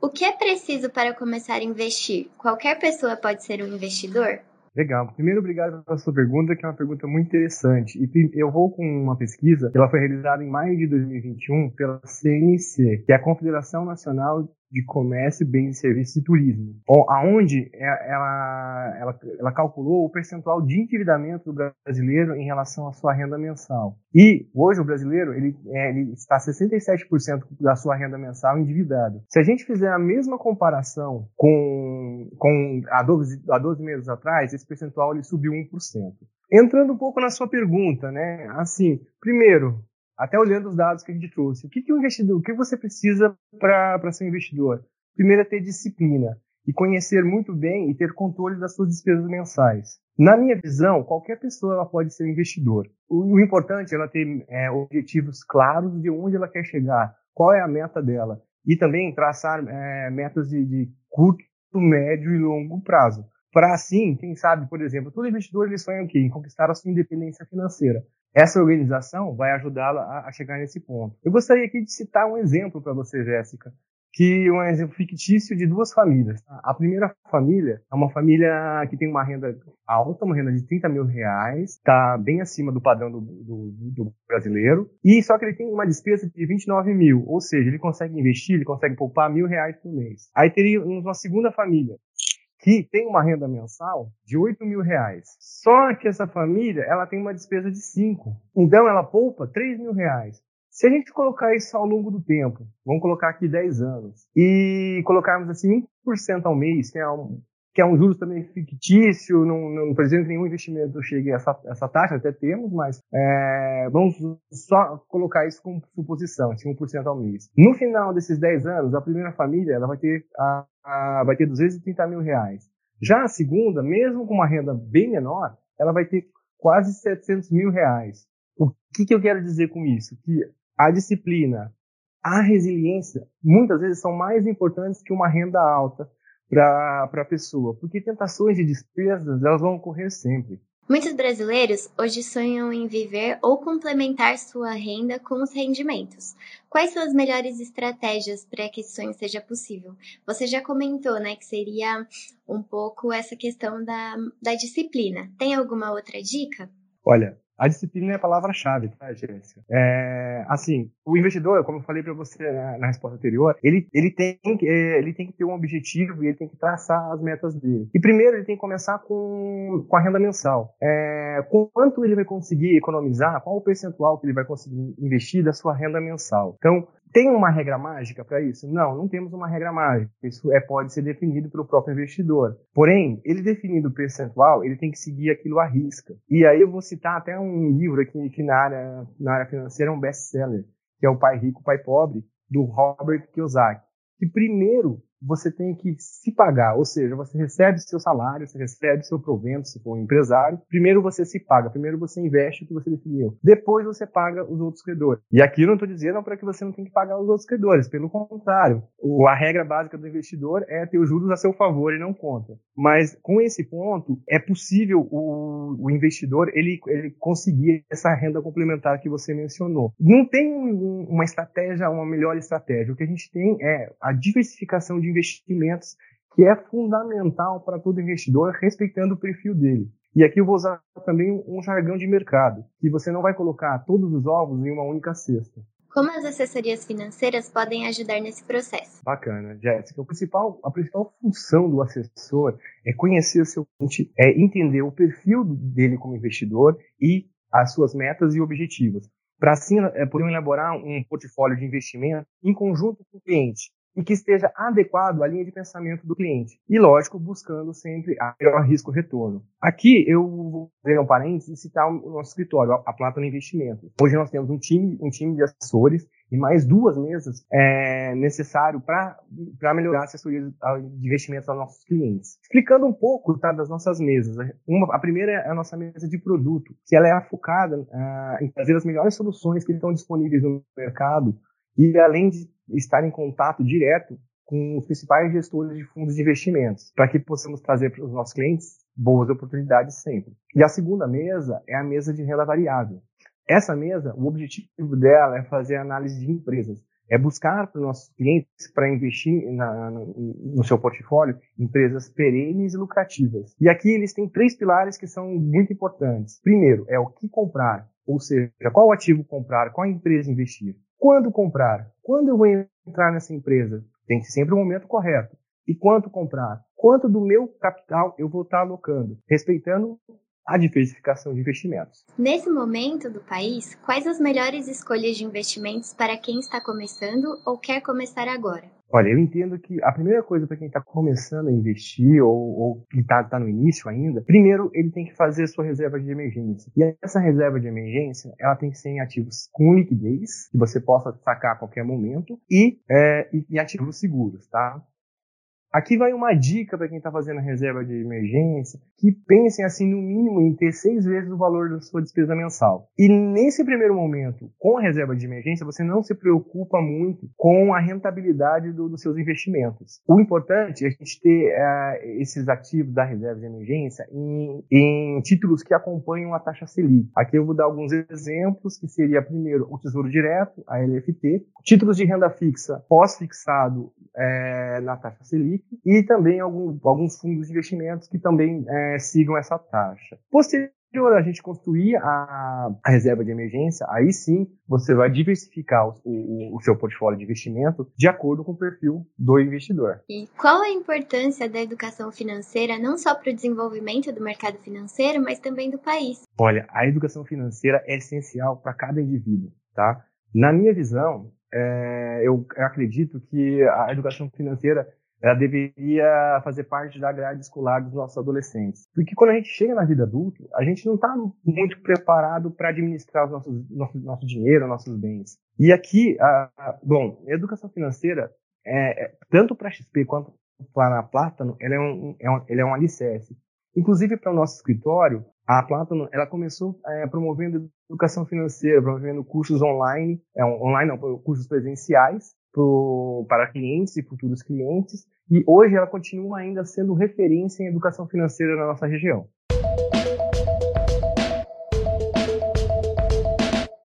O que é preciso para começar a investir? Qualquer pessoa pode ser um investidor? Legal. Primeiro, obrigado pela sua pergunta, que é uma pergunta muito interessante. E eu vou com uma pesquisa que ela foi realizada em maio de 2021 pela CNC, que é a Confederação Nacional de Comércio, Bens e Serviços e Turismo, aonde é, ela, ela, ela calculou o percentual de endividamento do brasileiro em relação à sua renda mensal. E hoje o brasileiro ele, é, ele está 67% da sua renda mensal endividado. Se a gente fizer a mesma comparação com, com há, 12, há 12 meses atrás, esse percentual ele subiu 1%. Entrando um pouco na sua pergunta, né? Assim, primeiro, até olhando os dados que a gente trouxe. O que, que o investidor, o que você precisa para ser um investidor? Primeiro é ter disciplina e conhecer muito bem e ter controle das suas despesas mensais. Na minha visão, qualquer pessoa ela pode ser um investidor. O, o importante é ela ter é, objetivos claros de onde ela quer chegar, qual é a meta dela e também traçar é, metas de, de curto, médio e longo prazo. Para assim, quem sabe, por exemplo, todo investidor ele sonha o quê? Em conquistar a sua independência financeira. Essa organização vai ajudá-la a, chegar nesse ponto. Eu gostaria aqui de citar um exemplo para você, Jéssica, que é um exemplo fictício de duas famílias. A primeira família é uma família que tem uma renda alta, uma renda de 30 mil reais, está bem acima do padrão do, do, do, brasileiro, e só que ele tem uma despesa de 29 mil, ou seja, ele consegue investir, ele consegue poupar mil reais por mês. Aí teria uma segunda família, que tem uma renda mensal de 8 mil reais. Só que essa família ela tem uma despesa de 5. Então ela poupa 3 mil reais. Se a gente colocar isso ao longo do tempo, vamos colocar aqui 10 anos, e colocarmos assim 1% ao mês, que é um, que é um juros também fictício, não, não precisa que nenhum investimento chegue a essa, essa taxa, até temos, mas é, vamos só colocar isso como suposição, assim, 1% ao mês. No final desses 10 anos, a primeira família ela vai ter, a, vai ter 230 mil reais. Já a segunda, mesmo com uma renda bem menor, ela vai ter quase 700 mil reais. O que, que eu quero dizer com isso? Que a disciplina, a resiliência, muitas vezes são mais importantes que uma renda alta para a pessoa, porque tentações e despesas elas vão ocorrer sempre. Muitos brasileiros hoje sonham em viver ou complementar sua renda com os rendimentos. Quais são as melhores estratégias para que esse sonho seja possível? Você já comentou, né, que seria um pouco essa questão da, da disciplina. Tem alguma outra dica? Olha, a disciplina é a palavra-chave, tá, Jéssica? É, assim, o investidor, como eu falei para você na, na, resposta anterior, ele, ele, tem, é, ele tem que ter um objetivo e ele tem que traçar as metas dele. E primeiro ele tem que começar com, com a renda mensal. É, quanto ele vai conseguir economizar, qual o percentual que ele vai conseguir investir da sua renda mensal. Então, tem uma regra mágica para isso? Não, não temos uma regra mágica. Isso é, pode ser definido pelo próprio investidor. Porém, ele definindo o percentual, ele tem que seguir aquilo à risca. E aí eu vou citar até um livro aqui que na área, na área financeira é um best-seller, que é o Pai Rico, Pai Pobre, do Robert Kiyosaki. Que primeiro você tem que se pagar, ou seja, você recebe seu salário, você recebe seu provento, se for um empresário. Primeiro você se paga, primeiro você investe o que você definiu, depois você paga os outros credores. E aqui eu não estou dizendo para que você não tem que pagar os outros credores, pelo contrário, a regra básica do investidor é ter os juros a seu favor e não contra. Mas com esse ponto é possível o, o investidor ele, ele conseguir essa renda complementar que você mencionou. Não tem uma estratégia, uma melhor estratégia. O que a gente tem é a diversificação de de investimentos que é fundamental para todo investidor, respeitando o perfil dele. E aqui eu vou usar também um jargão de mercado, que você não vai colocar todos os ovos em uma única cesta. Como as assessorias financeiras podem ajudar nesse processo? Bacana, Jéssica. Principal, a principal função do assessor é conhecer o seu cliente, é entender o perfil dele como investidor e as suas metas e objetivos. Para assim é, poder elaborar um portfólio de investimento em conjunto com o cliente, e que esteja adequado à linha de pensamento do cliente. E, lógico, buscando sempre a melhor risco-retorno. Aqui eu vou fazer um parênteses e citar o nosso escritório, a Plátano Investimentos. Hoje nós temos um time, um time de assessores e mais duas mesas é, necessário para melhorar a assessoria de investimentos aos nossos clientes. Explicando um pouco tá, das nossas mesas. Uma, a primeira é a nossa mesa de produto, que ela é focada uh, em trazer as melhores soluções que estão disponíveis no mercado e além de estar em contato direto com os principais gestores de fundos de investimentos, para que possamos trazer para os nossos clientes boas oportunidades sempre. E a segunda mesa é a mesa de renda variável. Essa mesa, o objetivo dela é fazer análise de empresas, é buscar para os nossos clientes, para investir na, no, no seu portfólio, empresas perenes e lucrativas. E aqui eles têm três pilares que são muito importantes. Primeiro, é o que comprar, ou seja, qual ativo comprar, qual empresa investir. Quando comprar? Quando eu vou entrar nessa empresa? Tem que ser sempre o momento correto. E quanto comprar? Quanto do meu capital eu vou estar alocando? Respeitando a diversificação de investimentos. Nesse momento do país, quais as melhores escolhas de investimentos para quem está começando ou quer começar agora? Olha, eu entendo que a primeira coisa para quem está começando a investir ou, ou que está tá no início ainda, primeiro ele tem que fazer a sua reserva de emergência. E essa reserva de emergência, ela tem que ser em ativos com liquidez, que você possa sacar a qualquer momento, e, é, e, e ativos seguros, tá? Aqui vai uma dica para quem está fazendo reserva de emergência, que pensem assim no mínimo em ter seis vezes o valor da sua despesa mensal. E nesse primeiro momento, com a reserva de emergência, você não se preocupa muito com a rentabilidade do, dos seus investimentos. O importante é a gente ter uh, esses ativos da reserva de emergência em, em, títulos que acompanham a taxa Selic. Aqui eu vou dar alguns exemplos, que seria primeiro o Tesouro Direto, a LFT, títulos de renda fixa pós-fixado é, na taxa Selic e também algum, alguns fundos de investimentos que também é, sigam essa taxa. Posterior a gente construir a, a, reserva de emergência, aí sim você vai diversificar o, o, o, seu portfólio de investimento de acordo com o perfil do investidor. E qual a importância da educação financeira não só para o desenvolvimento do mercado financeiro, mas também do país? Olha, a educação financeira é essencial para cada indivíduo, tá? Na minha visão, é, eu acredito que a educação financeira ela deveria fazer parte da grade escolar dos nossos adolescentes. Porque quando a gente chega na vida adulta, a gente não está muito preparado para administrar os nossos, nosso, nosso dinheiro, nossos bens. E aqui, a, a, bom, a educação financeira, é, é, tanto para a XP quanto para a Plátano, ela é um, é um, ela é um alicerce. Inclusive para o nosso escritório, a Plátano, ela começou é, promovendo educação financeira, promovendo cursos online, é, online não, cursos presenciais, pro, para clientes e futuros clientes, e hoje ela continua ainda sendo referência em educação financeira na nossa região.